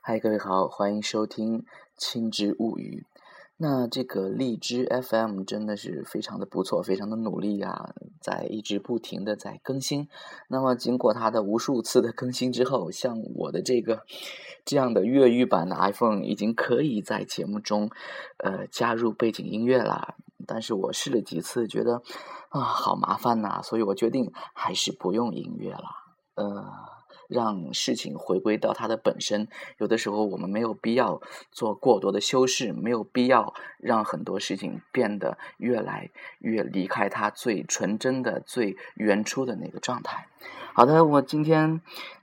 嗨，各位好，欢迎收听《青之物语》。那这个荔枝 FM 真的是非常的不错，非常的努力啊，在一直不停的在更新。那么经过它的无数次的更新之后，像我的这个这样的越狱版的 iPhone 已经可以在节目中呃加入背景音乐了。但是我试了几次，觉得啊好麻烦呐，所以我决定还是不用音乐了。呃。让事情回归到它的本身。有的时候，我们没有必要做过多的修饰，没有必要让很多事情变得越来越离开它最纯真的、最原初的那个状态。好的，我今天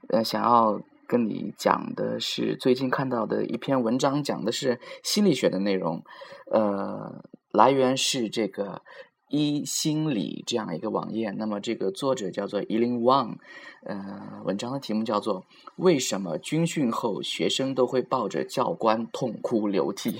呃想要跟你讲的是最近看到的一篇文章，讲的是心理学的内容。呃，来源是这个。一心理这样一个网页，那么这个作者叫做 Elin Wang，呃，文章的题目叫做《为什么军训后学生都会抱着教官痛哭流涕》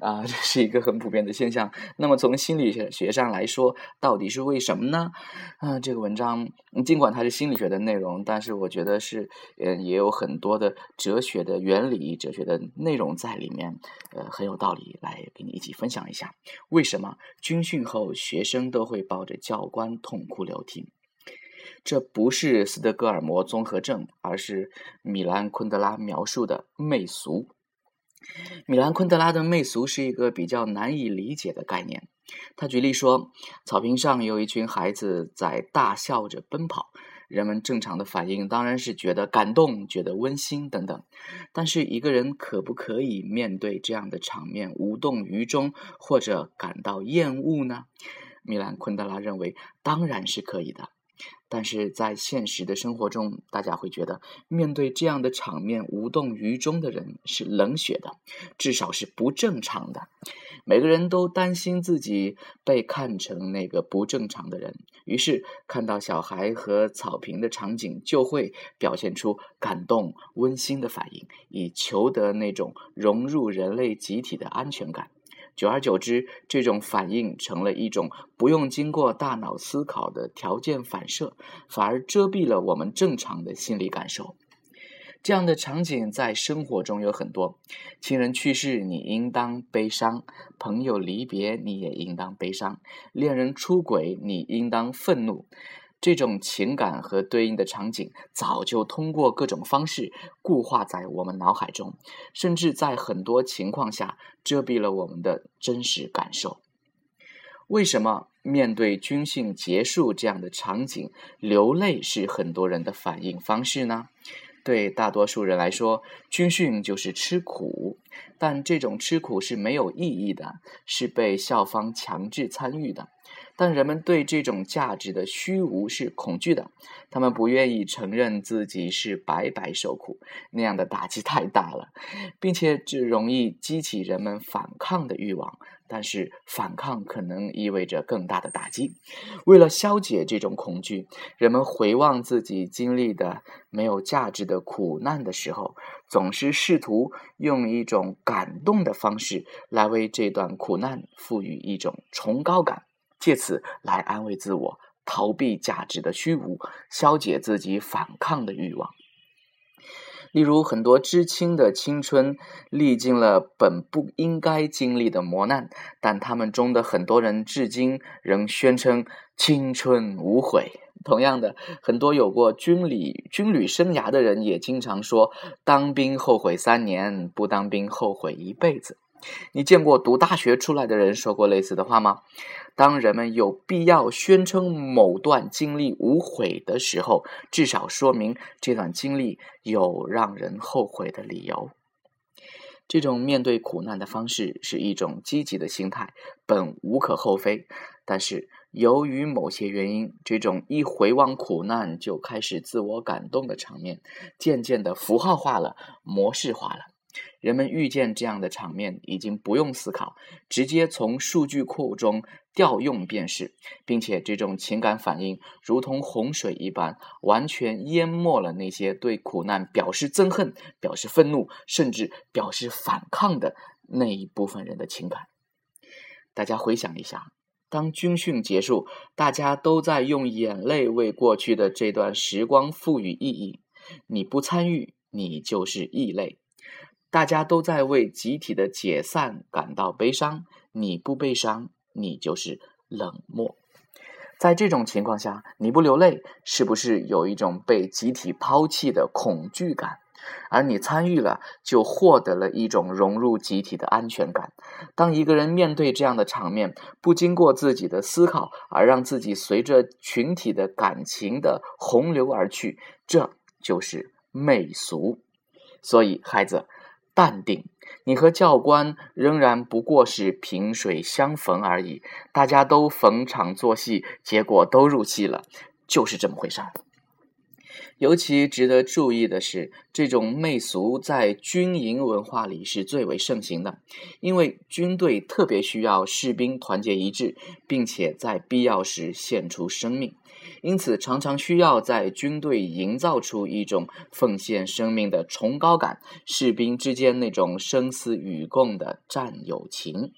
啊，这是一个很普遍的现象。那么从心理学学上来说，到底是为什么呢？啊，这个文章尽管它是心理学的内容，但是我觉得是呃也有很多的哲学的原理、哲学的内容在里面，呃，很有道理，来给你一起分享一下为什么军训后学。学生都会抱着教官痛哭流涕，这不是斯德哥尔摩综合症，而是米兰昆德拉描述的媚俗。米兰昆德拉的媚俗是一个比较难以理解的概念。他举例说，草坪上有一群孩子在大笑着奔跑。人们正常的反应当然是觉得感动、觉得温馨等等，但是一个人可不可以面对这样的场面无动于衷或者感到厌恶呢？米兰昆德拉认为，当然是可以的。但是在现实的生活中，大家会觉得面对这样的场面无动于衷的人是冷血的，至少是不正常的。每个人都担心自己被看成那个不正常的人，于是看到小孩和草坪的场景，就会表现出感动、温馨的反应，以求得那种融入人类集体的安全感。久而久之，这种反应成了一种不用经过大脑思考的条件反射，反而遮蔽了我们正常的心理感受。这样的场景在生活中有很多：亲人去世，你应当悲伤；朋友离别，你也应当悲伤；恋人出轨，你应当愤怒。这种情感和对应的场景早就通过各种方式固化在我们脑海中，甚至在很多情况下遮蔽了我们的真实感受。为什么面对军训结束这样的场景，流泪是很多人的反应方式呢？对大多数人来说，军训就是吃苦，但这种吃苦是没有意义的，是被校方强制参与的。但人们对这种价值的虚无是恐惧的，他们不愿意承认自己是白白受苦，那样的打击太大了，并且只容易激起人们反抗的欲望。但是反抗可能意味着更大的打击。为了消解这种恐惧，人们回望自己经历的没有价值的苦难的时候，总是试图用一种感动的方式来为这段苦难赋予一种崇高感。借此来安慰自我，逃避价值的虚无，消解自己反抗的欲望。例如，很多知青的青春历经了本不应该经历的磨难，但他们中的很多人至今仍宣称青春无悔。同样的，很多有过军旅军旅生涯的人也经常说：“当兵后悔三年，不当兵后悔一辈子。”你见过读大学出来的人说过类似的话吗？当人们有必要宣称某段经历无悔的时候，至少说明这段经历有让人后悔的理由。这种面对苦难的方式是一种积极的心态，本无可厚非。但是由于某些原因，这种一回望苦难就开始自我感动的场面，渐渐的符号化了，模式化了。人们遇见这样的场面，已经不用思考，直接从数据库中调用便是，并且这种情感反应如同洪水一般，完全淹没了那些对苦难表示憎恨、表示愤怒，甚至表示反抗的那一部分人的情感。大家回想一下，当军训结束，大家都在用眼泪为过去的这段时光赋予意义。你不参与，你就是异类。大家都在为集体的解散感到悲伤，你不悲伤，你就是冷漠。在这种情况下，你不流泪，是不是有一种被集体抛弃的恐惧感？而你参与了，就获得了一种融入集体的安全感。当一个人面对这样的场面，不经过自己的思考，而让自己随着群体的感情的洪流而去，这就是媚俗。所以，孩子，淡定，你和教官仍然不过是萍水相逢而已。大家都逢场作戏，结果都入戏了，就是这么回事儿。尤其值得注意的是，这种媚俗在军营文化里是最为盛行的，因为军队特别需要士兵团结一致，并且在必要时献出生命，因此常常需要在军队营造出一种奉献生命的崇高感，士兵之间那种生死与共的战友情，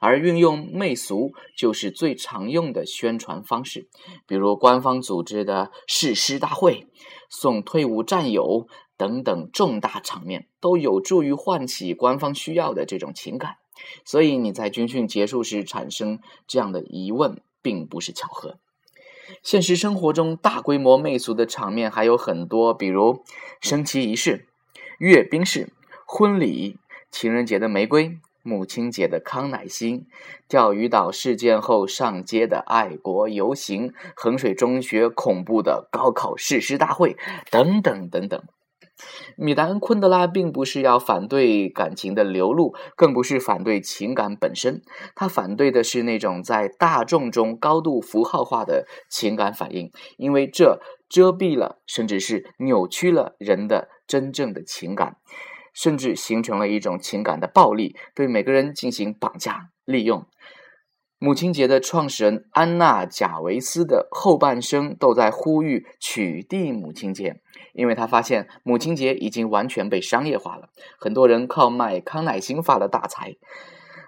而运用媚俗就是最常用的宣传方式，比如官方组织的誓师大会。送退伍战友等等重大场面，都有助于唤起官方需要的这种情感。所以你在军训结束时产生这样的疑问，并不是巧合。现实生活中，大规模媚俗的场面还有很多，比如升旗仪式、阅兵式、婚礼、情人节的玫瑰。母亲节的康乃馨，钓鱼岛事件后上街的爱国游行，衡水中学恐怖的高考誓师大会，等等等等。米兰昆德拉并不是要反对感情的流露，更不是反对情感本身，他反对的是那种在大众中高度符号化的情感反应，因为这遮蔽了，甚至是扭曲了人的真正的情感。甚至形成了一种情感的暴力，对每个人进行绑架、利用。母亲节的创始人安娜·贾维斯的后半生都在呼吁取缔母亲节，因为他发现母亲节已经完全被商业化了，很多人靠卖康乃馨发了大财。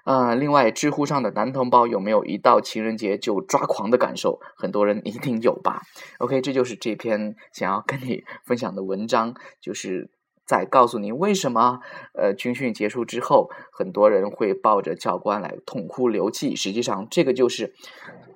啊，另外，知乎上的男同胞有没有一到情人节就抓狂的感受？很多人一定有吧。OK，这就是这篇想要跟你分享的文章，就是。再告诉你为什么，呃，军训结束之后，很多人会抱着教官来痛哭流涕。实际上，这个就是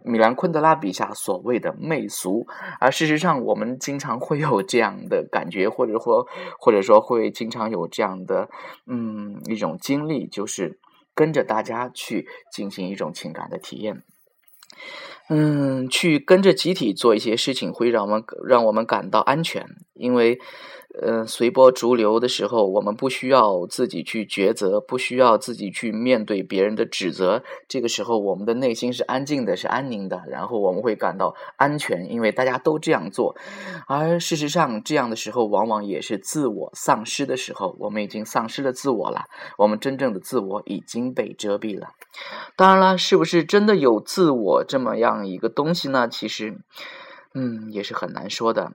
米兰昆德拉笔下所谓的媚俗。而事实上，我们经常会有这样的感觉，或者说，或者说会经常有这样的，嗯，一种经历，就是跟着大家去进行一种情感的体验。嗯，去跟着集体做一些事情，会让我们让我们感到安全，因为。呃，随波逐流的时候，我们不需要自己去抉择，不需要自己去面对别人的指责。这个时候，我们的内心是安静的，是安宁的，然后我们会感到安全，因为大家都这样做。而事实上，这样的时候往往也是自我丧失的时候。我们已经丧失了自我了，我们真正的自我已经被遮蔽了。当然了，是不是真的有自我这么样一个东西呢？其实。嗯，也是很难说的。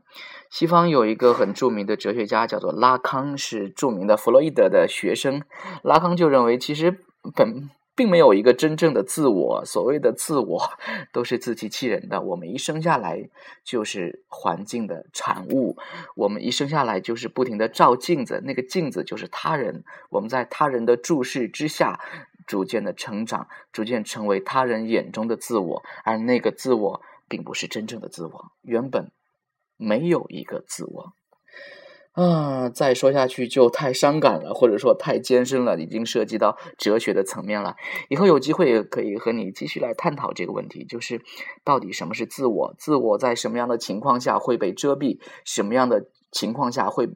西方有一个很著名的哲学家，叫做拉康，是著名的弗洛伊德的学生。拉康就认为，其实本并没有一个真正的自我，所谓的自我都是自欺欺人的。我们一生下来就是环境的产物，我们一生下来就是不停的照镜子，那个镜子就是他人。我们在他人的注视之下，逐渐的成长，逐渐成为他人眼中的自我，而那个自我。并不是真正的自我，原本没有一个自我啊！再说下去就太伤感了，或者说太艰深了，已经涉及到哲学的层面了。以后有机会可以和你继续来探讨这个问题，就是到底什么是自我？自我在什么样的情况下会被遮蔽？什么样的情况下会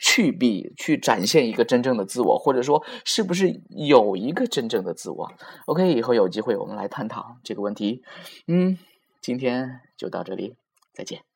去蔽、去展现一个真正的自我？或者说，是不是有一个真正的自我？OK，以后有机会我们来探讨这个问题。嗯。今天就到这里，再见。